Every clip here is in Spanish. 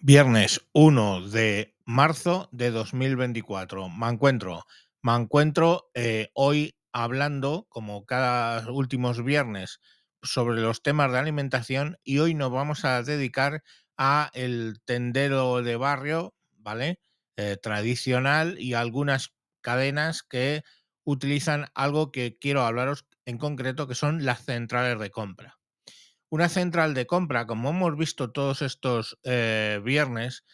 Viernes 1 de marzo de 2024. Me encuentro, me encuentro eh, hoy hablando, como cada últimos viernes, sobre los temas de alimentación y hoy nos vamos a dedicar a el tendero de barrio, ¿vale? Eh, tradicional y algunas cadenas que utilizan algo que quiero hablaros en concreto, que son las centrales de compra una central de compra, como hemos visto todos estos eh, viernes,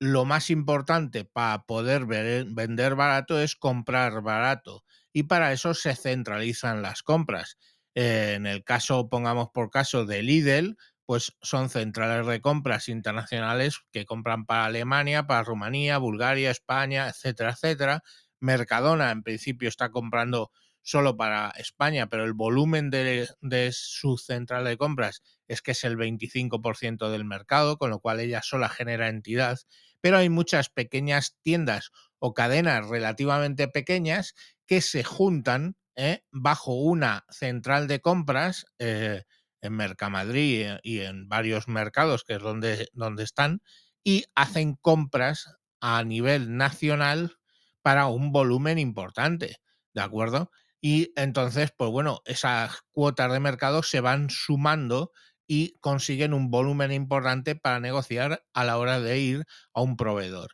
lo más importante para poder vender barato es comprar barato y para eso se centralizan las compras. Eh, en el caso, pongamos por caso de Lidl, pues son centrales de compras internacionales que compran para Alemania, para Rumanía, Bulgaria, España, etcétera, etcétera. Mercadona en principio está comprando solo para España, pero el volumen de, su central de compras es que es el 25% del mercado, con lo cual ella sola genera entidad, pero hay muchas pequeñas tiendas o cadenas relativamente pequeñas que se juntan ¿eh? bajo una central de compras eh, en Mercamadrid y en varios mercados, que es donde, donde están, y hacen compras a nivel nacional para un volumen importante, ¿de acuerdo? Y entonces, pues bueno, esas cuotas de mercado se van sumando y consiguen un volumen importante para negociar a la hora de ir a un proveedor.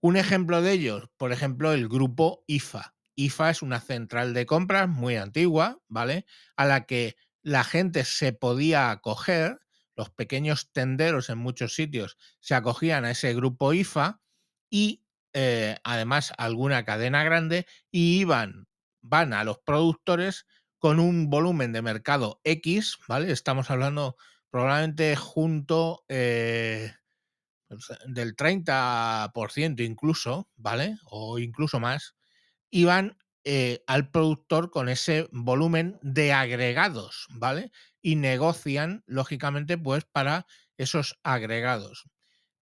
Un ejemplo de ellos, por ejemplo, el grupo IFA. IFA es una central de compras muy antigua, ¿vale? A la que la gente se podía acoger, los pequeños tenderos en muchos sitios se acogían a ese grupo IFA y eh, además alguna cadena grande y iban van a los productores con un volumen de mercado X, ¿vale? Estamos hablando probablemente junto eh, pues, del 30% incluso, ¿vale? O incluso más, y van eh, al productor con ese volumen de agregados, ¿vale? Y negocian, lógicamente, pues para esos agregados.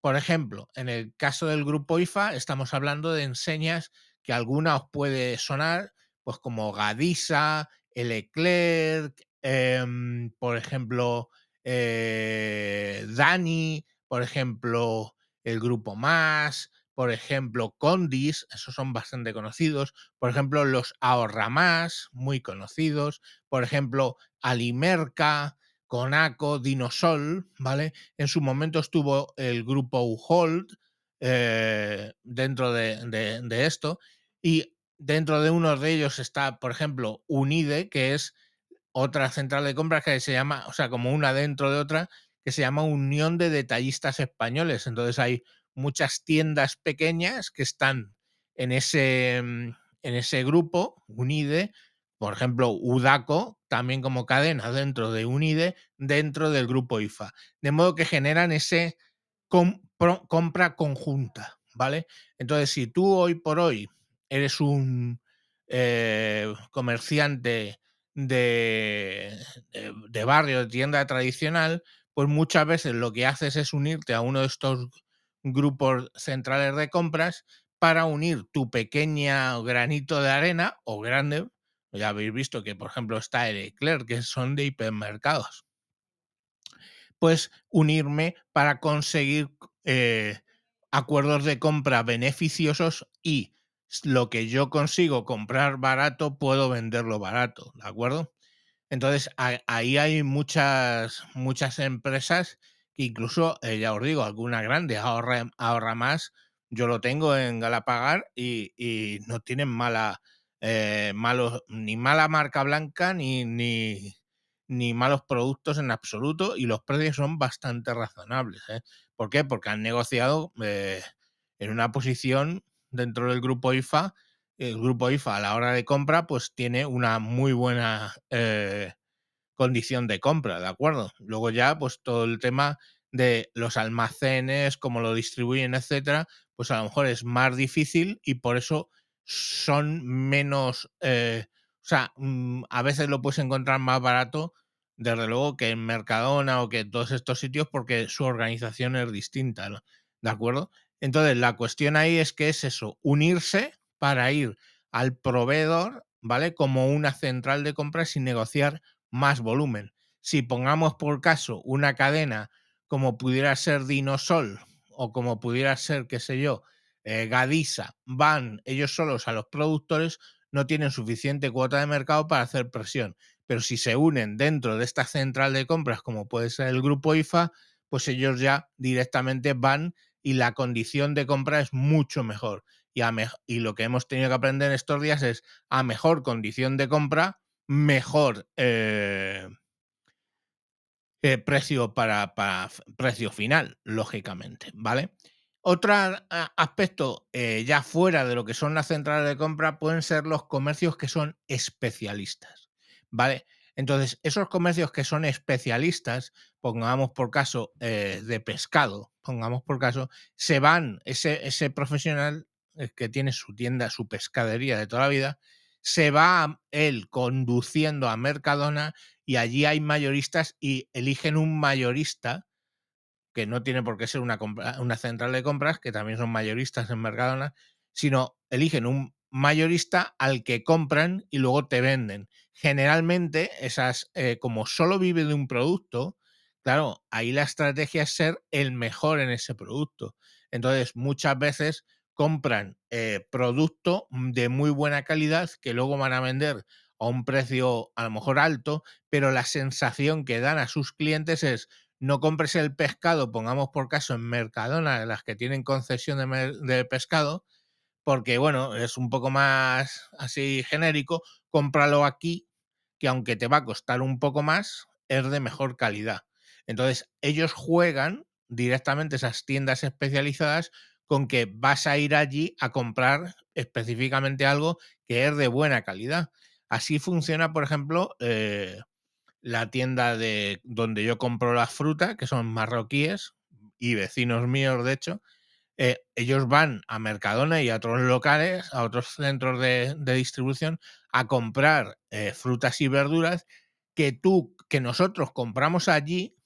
Por ejemplo, en el caso del grupo IFA, estamos hablando de enseñas que alguna os puede sonar, pues como Gadisa, el Eclerc, em, por ejemplo, eh, Dani, por ejemplo, el Grupo Más, por ejemplo, Condis, esos son bastante conocidos, por ejemplo, los Ahorra Más, muy conocidos, por ejemplo, Alimerca, Conaco, Dinosol, ¿vale? En su momento estuvo el grupo Uhold eh, dentro de, de, esto. Y Dentro de uno de ellos está, por ejemplo, Unide, que es otra central de compras que se llama, o sea, como una dentro de otra, que se llama Unión de Detallistas Españoles. Entonces hay muchas tiendas pequeñas que están en ese, mm, en ese grupo, Unide, por ejemplo, Udaco, también como cadena dentro de Unide, dentro del grupo IFA. De modo que generan ese compra conjunta, ¿vale? Entonces, si tú hoy por hoy eres un eh, comerciante de, de, barrio, de tienda tradicional, pues muchas veces lo que haces es unirte a uno de estos grupos centrales de compras para unir tu pequeña granito de arena o grande. Ya habéis visto que, por ejemplo, está el Eclair, que son de hipermercados. Pues unirme para conseguir eh, acuerdos de compra beneficiosos y lo que yo consigo comprar barato, puedo venderlo barato, ¿de acuerdo? Entonces, ahí hay muchas, muchas empresas que incluso, eh, ya os digo, alguna grande ahorra, ahorra más. Yo lo tengo en Galapagar y, y no tienen mala, eh, malos, ni mala marca blanca ni, ni, ni, malos productos en absoluto y los precios son bastante razonables. ¿eh? ¿Por qué? Porque han negociado en una posición dentro del grupo IFA, el grupo IFA a la hora de compra, pues tiene una muy buena eh, condición de compra, ¿de acuerdo? Luego ya, pues todo el tema de los almacenes, cómo lo distribuyen, etcétera, pues a lo mejor es más difícil y por eso son menos, eh, o sea, mm, a veces lo puedes encontrar más barato, desde luego, que en Mercadona o que todos estos sitios, porque su organización es distinta, ¿de acuerdo? Entonces, la cuestión ahí es que es eso, unirse para ir al proveedor, ¿vale? Como una central de compras y negociar más volumen. Si pongamos por caso una cadena como pudiera ser Dinosol o como pudiera ser, qué sé yo, eh, Gadisa, van ellos solos a los productores, no tienen suficiente cuota de mercado para hacer presión. Pero si se unen dentro de esta central de compras, como puede ser el grupo IFA, pues ellos ya directamente van y la condición de compra es mucho mejor. Y, y lo que hemos tenido que aprender estos días es a mejor condición de compra, mejor eh, eh, precio para, para, precio final, lógicamente, ¿vale? Otro aspecto eh, ya fuera de lo que son las centrales de compra pueden ser los comercios que son especialistas, ¿vale? Entonces, esos comercios que son especialistas, pongamos por caso eh, de pescado, pongamos por caso, se van, ese, profesional eh, que tiene su tienda, su pescadería de toda la vida, se va él conduciendo a Mercadona y allí hay mayoristas y eligen un mayorista que no tiene por qué ser una central de compras, que también son mayoristas en Mercadona, sino eligen un mayorista al que compran y luego te venden. Generalmente, esas, eh, como solo vive de un producto, claro, ahí la estrategia es ser el mejor en ese producto. Entonces, muchas veces compran eh, producto de muy buena calidad que luego van a vender a un precio a lo mejor alto, pero la sensación que dan a sus clientes es no compres el pescado, pongamos por caso en Mercadona, las que tienen concesión de, pescado, porque bueno, es un poco más así genérico, cómpralo aquí, que aunque te va a costar un poco más, es de mejor calidad. Entonces, ellos juegan directamente esas tiendas especializadas con que vas a ir allí a comprar específicamente algo que es de buena calidad. Así funciona, por ejemplo, eh, la tienda de donde yo compro la fruta, que son marroquíes y vecinos míos, de hecho, eh, ellos van a Mercadona y a otros locales, a otros centros de, distribución, a comprar eh, frutas y verduras que tú, que nosotros compramos allí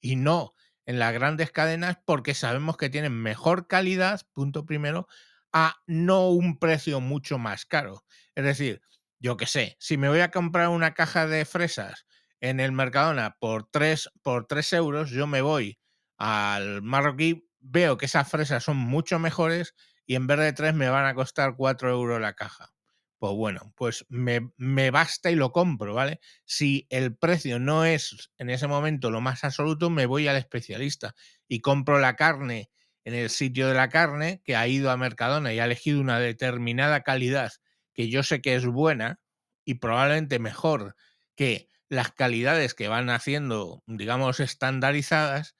y no en las grandes cadenas porque sabemos que tienen mejor calidad, punto primero, a no un precio mucho más caro. Es decir, yo qué sé, si me voy a comprar una caja de fresas en el Mercadona por 3, por euros, yo me voy al marroquí, veo que esas fresas son mucho mejores y en vez de 3 me van a costar 4 euros la caja. Pues bueno, pues me, me, basta y lo compro, ¿vale? Si el precio no es en ese momento lo más absoluto, me voy al especialista y compro la carne en el sitio de la carne que ha ido a Mercadona y ha elegido una determinada calidad que yo sé que es buena y probablemente mejor que las calidades que van haciendo, digamos, estandarizadas.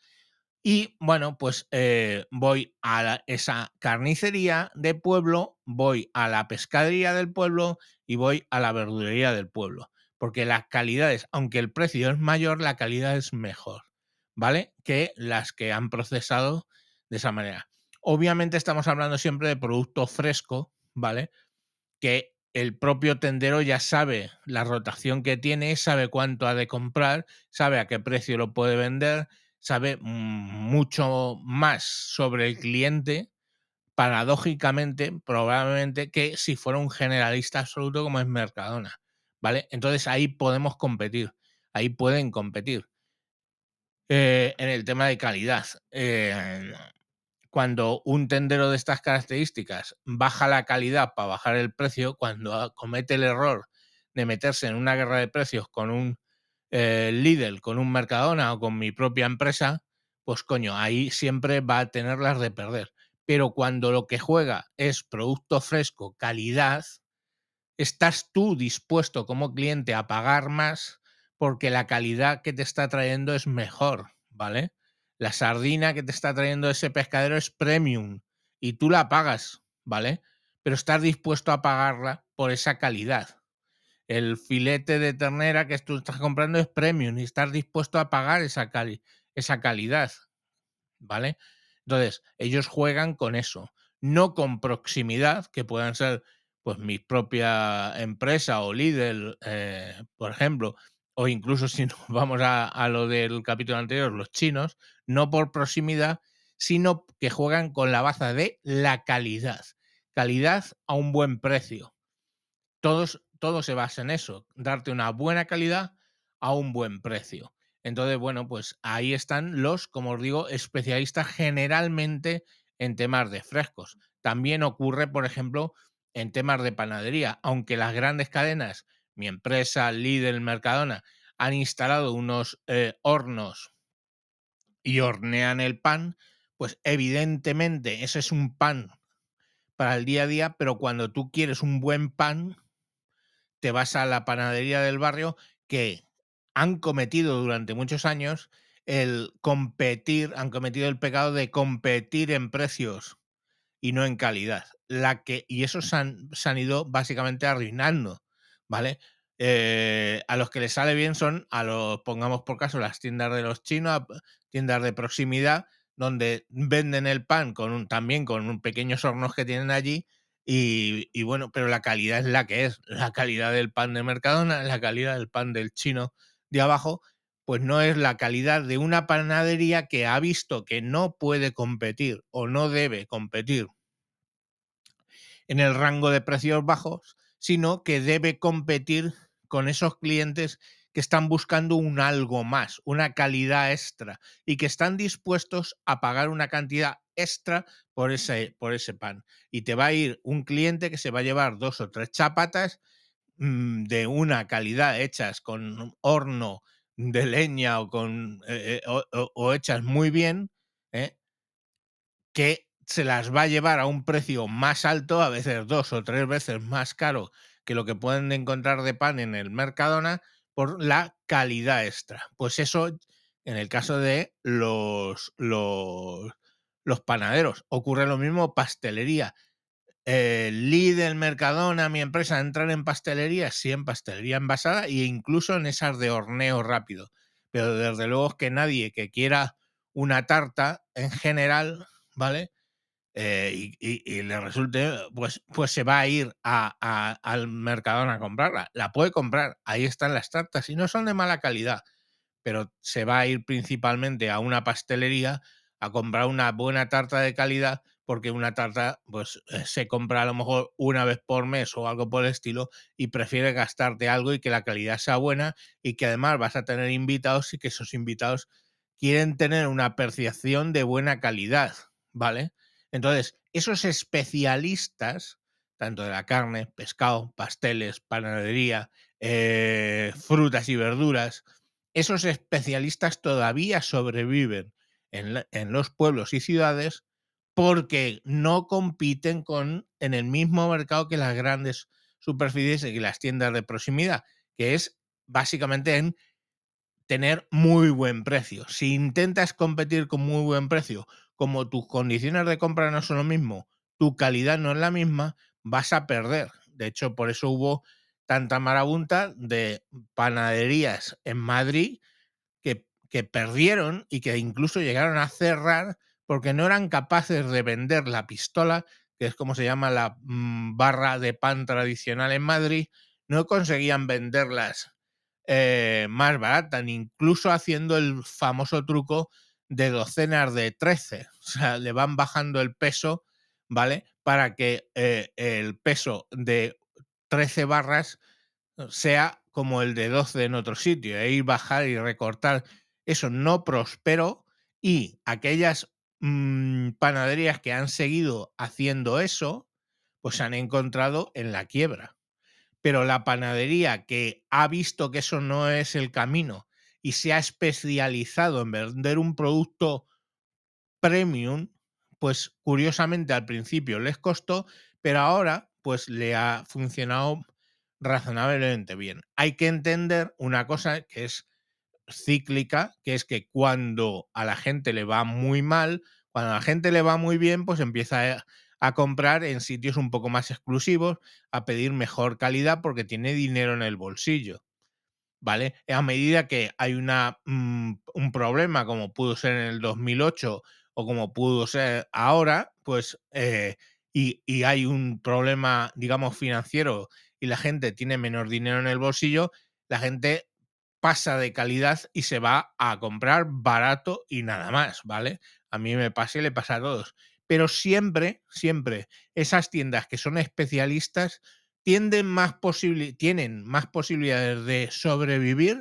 Y bueno, pues eh, voy a esa carnicería de pueblo, voy a la pescadería del pueblo y voy a la verdulería del pueblo. Porque las calidades, aunque el precio es mayor, la calidad es mejor, ¿vale? Que las que han procesado de esa manera. Obviamente estamos hablando siempre de producto fresco, ¿vale? Que el propio tendero ya sabe la rotación que tiene, sabe cuánto ha de comprar, sabe a qué precio lo puede vender, sabe mucho más sobre el cliente, paradójicamente, probablemente, que si fuera un generalista absoluto como es Mercadona. ¿Vale? Entonces ahí podemos competir, ahí pueden competir. Eh, en el tema de calidad. Eh, cuando un tendero de estas características baja la calidad para bajar el precio, cuando comete el error de meterse en una guerra de precios con un eh, Lidl, con un Mercadona o con mi propia empresa, pues coño, ahí siempre va a tenerlas de perder. Pero cuando lo que juega es producto fresco, calidad, estás tú dispuesto como cliente a pagar más porque la calidad que te está trayendo es mejor, ¿vale? la sardina que te está trayendo ese pescadero es premium y tú la pagas, ¿vale? Pero estás dispuesto a pagarla por esa calidad. El filete de ternera que tú estás comprando es premium y estás dispuesto a pagar esa, esa calidad, ¿vale? Entonces, ellos juegan con eso, no con proximidad, que puedan ser pues mi propia empresa o líder, eh, por ejemplo, o incluso si nos vamos a, lo del capítulo anterior, los chinos, no por proximidad, sino que juegan con la baza de la calidad. Calidad a un buen precio. Todos, todo se basa en eso, darte una buena calidad a un buen precio. Entonces, bueno, pues ahí están los, como os digo, especialistas generalmente en temas de frescos. También ocurre, por ejemplo, en temas de panadería, aunque las grandes cadenas, mi empresa, Lidl, Mercadona, han instalado unos eh, hornos y hornean el pan, pues evidentemente ese es un pan para el día a día, pero cuando tú quieres un buen pan, te vas a la panadería del barrio que han cometido durante muchos años el competir, han cometido el pecado de competir en precios y no en calidad. La que, y eso se han, se han ido básicamente arruinando, ¿vale? Eh, a los que les sale bien son a los, pongamos por caso, las tiendas de los chinos, tiendas de proximidad, donde venden el pan con un, también con un pequeños hornos que tienen allí. Y, bueno, pero la calidad es la que es. La calidad del pan de Mercadona, la calidad del pan del chino de abajo, pues no es la calidad de una panadería que ha visto que no puede competir o no debe competir en el rango de precios bajos, sino que debe competir con esos clientes que están buscando un algo más, una calidad extra y que están dispuestos a pagar una cantidad extra por ese, por ese pan. Y te va a ir un cliente que se va a llevar dos o tres chapatas mmm, de una calidad hechas con horno de leña o, con, eh, eh, o, o, hechas muy bien, ¿eh? que se las va a llevar a un precio más alto, a veces dos o tres veces más caro que lo que pueden encontrar de pan en el Mercadona por la calidad extra. Pues eso, en el caso de los, los, los panaderos, ocurre lo mismo pastelería. El Lidl, Mercadona, mi empresa, entran en pastelería, sí, en pastelería envasada e incluso en esas de horneo rápido. Pero desde luego que nadie que quiera una tarta en general, ¿vale? Eh, y, le resulte, pues, pues se va a ir a, al Mercadona a comprarla. La puede comprar, ahí están las tartas y no son de mala calidad, pero se va a ir principalmente a una pastelería a comprar una buena tarta de calidad porque una tarta pues eh, se compra a lo mejor una vez por mes o algo por el estilo y prefiere gastarte algo y que la calidad sea buena y que además vas a tener invitados y que esos invitados quieren tener una percepción de buena calidad, ¿vale? Entonces, esos especialistas, tanto de la carne, pescado, pasteles, panadería, eh, frutas y verduras, esos especialistas todavía sobreviven en, los pueblos y ciudades porque no compiten con, en el mismo mercado que las grandes superficies y las tiendas de proximidad, que es básicamente en tener muy buen precio. Si intentas competir con muy buen precio como tus condiciones de compra no son lo mismo, tu calidad no es la misma, vas a perder. De hecho, por eso hubo tanta marabunta de panaderías en Madrid que, perdieron y que incluso llegaron a cerrar porque no eran capaces de vender la pistola, que es como se llama la mmm, barra de pan tradicional en Madrid, no conseguían venderlas eh, más baratas, incluso haciendo el famoso truco de docenas de 13. O sea, le van bajando el peso, ¿vale? Para que eh, el peso de 13 barras sea como el de 12 en otro sitio, e ir bajar y recortar. Eso no prosperó y aquellas mmm, panaderías que han seguido haciendo eso, pues se han encontrado en la quiebra. Pero la panadería que ha visto que eso no es el camino y se ha especializado en vender un producto premium, pues curiosamente al principio les costó, pero ahora pues le ha funcionado razonablemente bien. Hay que entender una cosa que es cíclica, que es que cuando a la gente le va muy mal, cuando a la gente le va muy bien, pues empieza a, comprar en sitios un poco más exclusivos, a pedir mejor calidad porque tiene dinero en el bolsillo. ¿vale? A medida que hay una, mmm, un problema como pudo ser en el 2008 o como pudo ser ahora, pues, eh, y, y, hay un problema, digamos, financiero y la gente tiene menos dinero en el bolsillo, la gente pasa de calidad y se va a comprar barato y nada más, ¿vale? A mí me pasa y le pasa a todos. Pero siempre, siempre, esas tiendas que son especialistas tienden más tienen más posibilidades de sobrevivir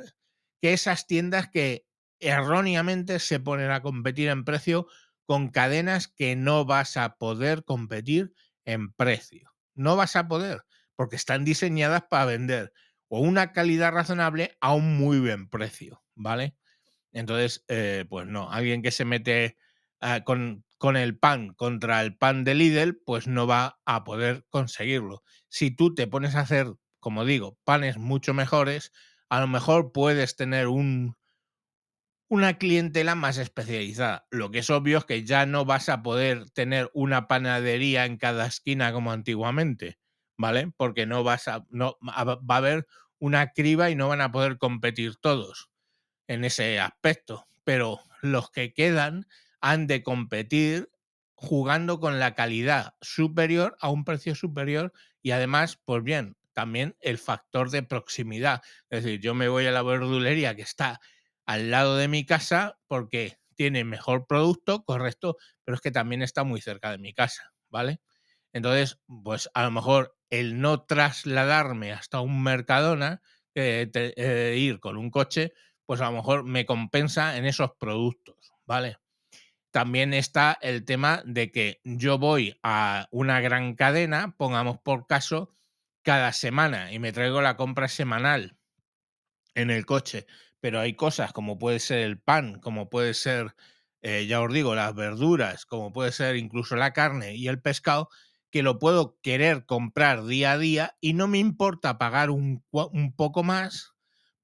que esas tiendas que erróneamente se ponen a competir en precio con cadenas que no vas a poder competir en precio. No vas a poder, porque están diseñadas para vender o una calidad razonable a un muy buen precio, ¿vale? Entonces, eh, pues no, alguien que se mete ah, con, con el pan contra el pan de Lidl, pues no va a poder conseguirlo. Si tú te pones a hacer, como digo, panes mucho mejores, a lo mejor puedes tener un, una clientela más especializada. Lo que es obvio es que ya no vas a poder tener una panadería en cada esquina como antiguamente, ¿vale? Porque no vas a, no, va a haber una criba y no van a poder competir todos en ese aspecto. Pero los que quedan han de competir jugando con la calidad superior a un precio superior y además, pues bien, también el factor de proximidad. Es decir, yo me voy a la verdulería que está al lado de mi casa porque tiene mejor producto, correcto, pero es que también está muy cerca de mi casa, ¿vale? Entonces, pues a lo mejor el no trasladarme hasta un Mercadona, eh, ir con un coche, pues a lo mejor me compensa en esos productos, ¿vale? También está el tema de que yo voy a una gran cadena, pongamos por caso, cada semana y me traigo la compra semanal en el coche, pero hay cosas como puede ser el pan, como puede ser, eh, ya os digo, las verduras, como puede ser incluso la carne y el pescado, que lo puedo querer comprar día a día y no me importa pagar un, un poco más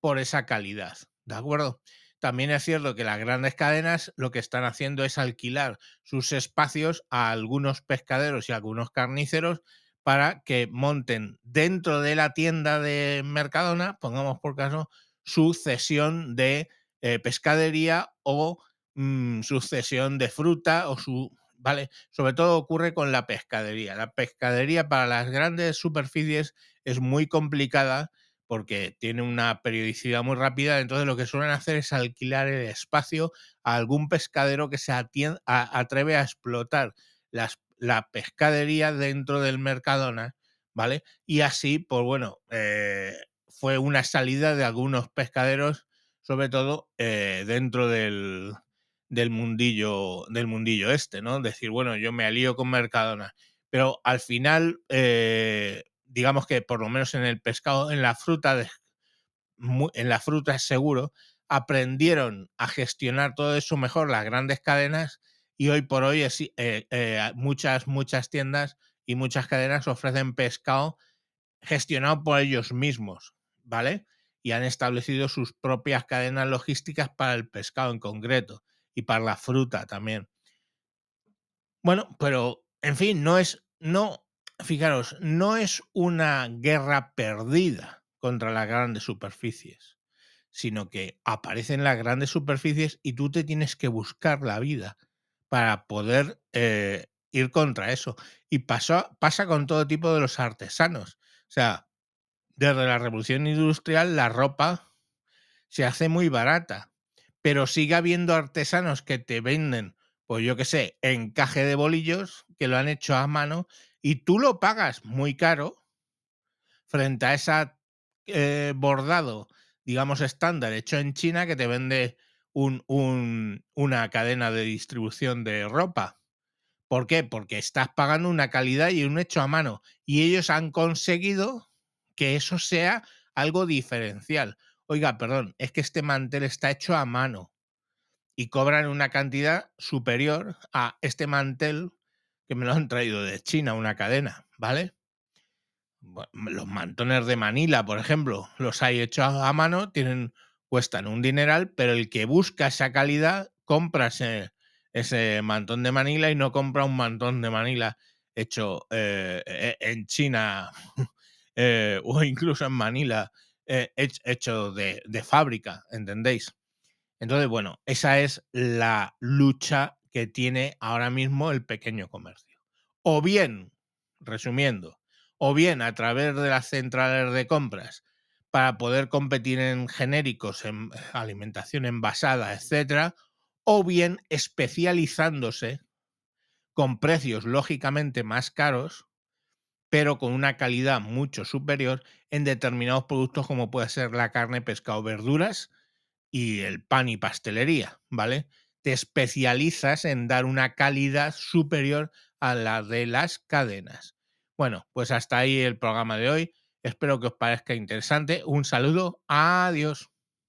por esa calidad, ¿de acuerdo? También es cierto que las grandes cadenas lo que están haciendo es alquilar sus espacios a algunos pescaderos y a algunos carniceros para que monten dentro de la tienda de Mercadona, pongamos por caso, su cesión de eh, pescadería o mm, su cesión de fruta o su... ¿Vale? Sobre todo ocurre con la pescadería. La pescadería para las grandes superficies es muy complicada porque tiene una periodicidad muy rápida, entonces lo que suelen hacer es alquilar el espacio a algún pescadero que se atreve a explotar las, la pescadería dentro del Mercadona, ¿vale? Y así, pues bueno, eh, fue una salida de algunos pescaderos, sobre todo eh, dentro del, del, mundillo, del mundillo este, ¿no? Decir, bueno, yo me alío con Mercadona. Pero al final, eh, digamos que por lo menos en el pescado, en la fruta, en la fruta es seguro, aprendieron a gestionar todo eso mejor las grandes cadenas y hoy por hoy es, eh, muchas, muchas tiendas y muchas cadenas ofrecen pescado gestionado por ellos mismos. ¿vale? Y han establecido sus propias cadenas logísticas para el pescado en concreto y para la fruta también. Bueno, pero en fin, no es, no, fijaros, no es una guerra perdida contra las grandes superficies, sino que aparecen las grandes superficies y tú te tienes que buscar la vida para poder eh, ir contra eso. Y pasa con todo tipo de los artesanos. O sea, desde la revolución industrial la ropa se hace muy barata, pero sigue habiendo artesanos que te venden, pues yo qué sé, encaje de bolillos que lo han hecho a mano y tú lo pagas muy caro frente a ese eh, bordado, digamos, estándar hecho en China que te vende un, una cadena de distribución de ropa. ¿Por qué? Porque estás pagando una calidad y un hecho a mano. Y ellos han conseguido que eso sea algo diferencial. Oiga, perdón, es que este mantel está hecho a mano y cobran una cantidad superior a este mantel que me lo han traído de China, una cadena, ¿vale? los mantones de Manila, por ejemplo, los hay hechos a mano, tienen, cuestan un dineral, pero el que busca esa calidad compra ese, mantón de Manila y no compra un mantón de Manila hecho eh, e, en China eh, o incluso en Manila eh, hecho de, de fábrica, ¿entendéis? Entonces, bueno, esa es la lucha que tiene ahora mismo el pequeño comercio. O bien, resumiendo, o bien a través de las centrales de compras para poder competir en genéricos, en alimentación envasada, etcétera, o bien especializándose con precios lógicamente más caros pero con una calidad mucho superior en determinados productos como puede ser la carne, pescado, verduras y el pan y pastelería, ¿vale? Te especializas en dar una calidad superior a la de las cadenas. Bueno, pues hasta ahí el programa de hoy. Espero que os parezca interesante. Un saludo. Adiós.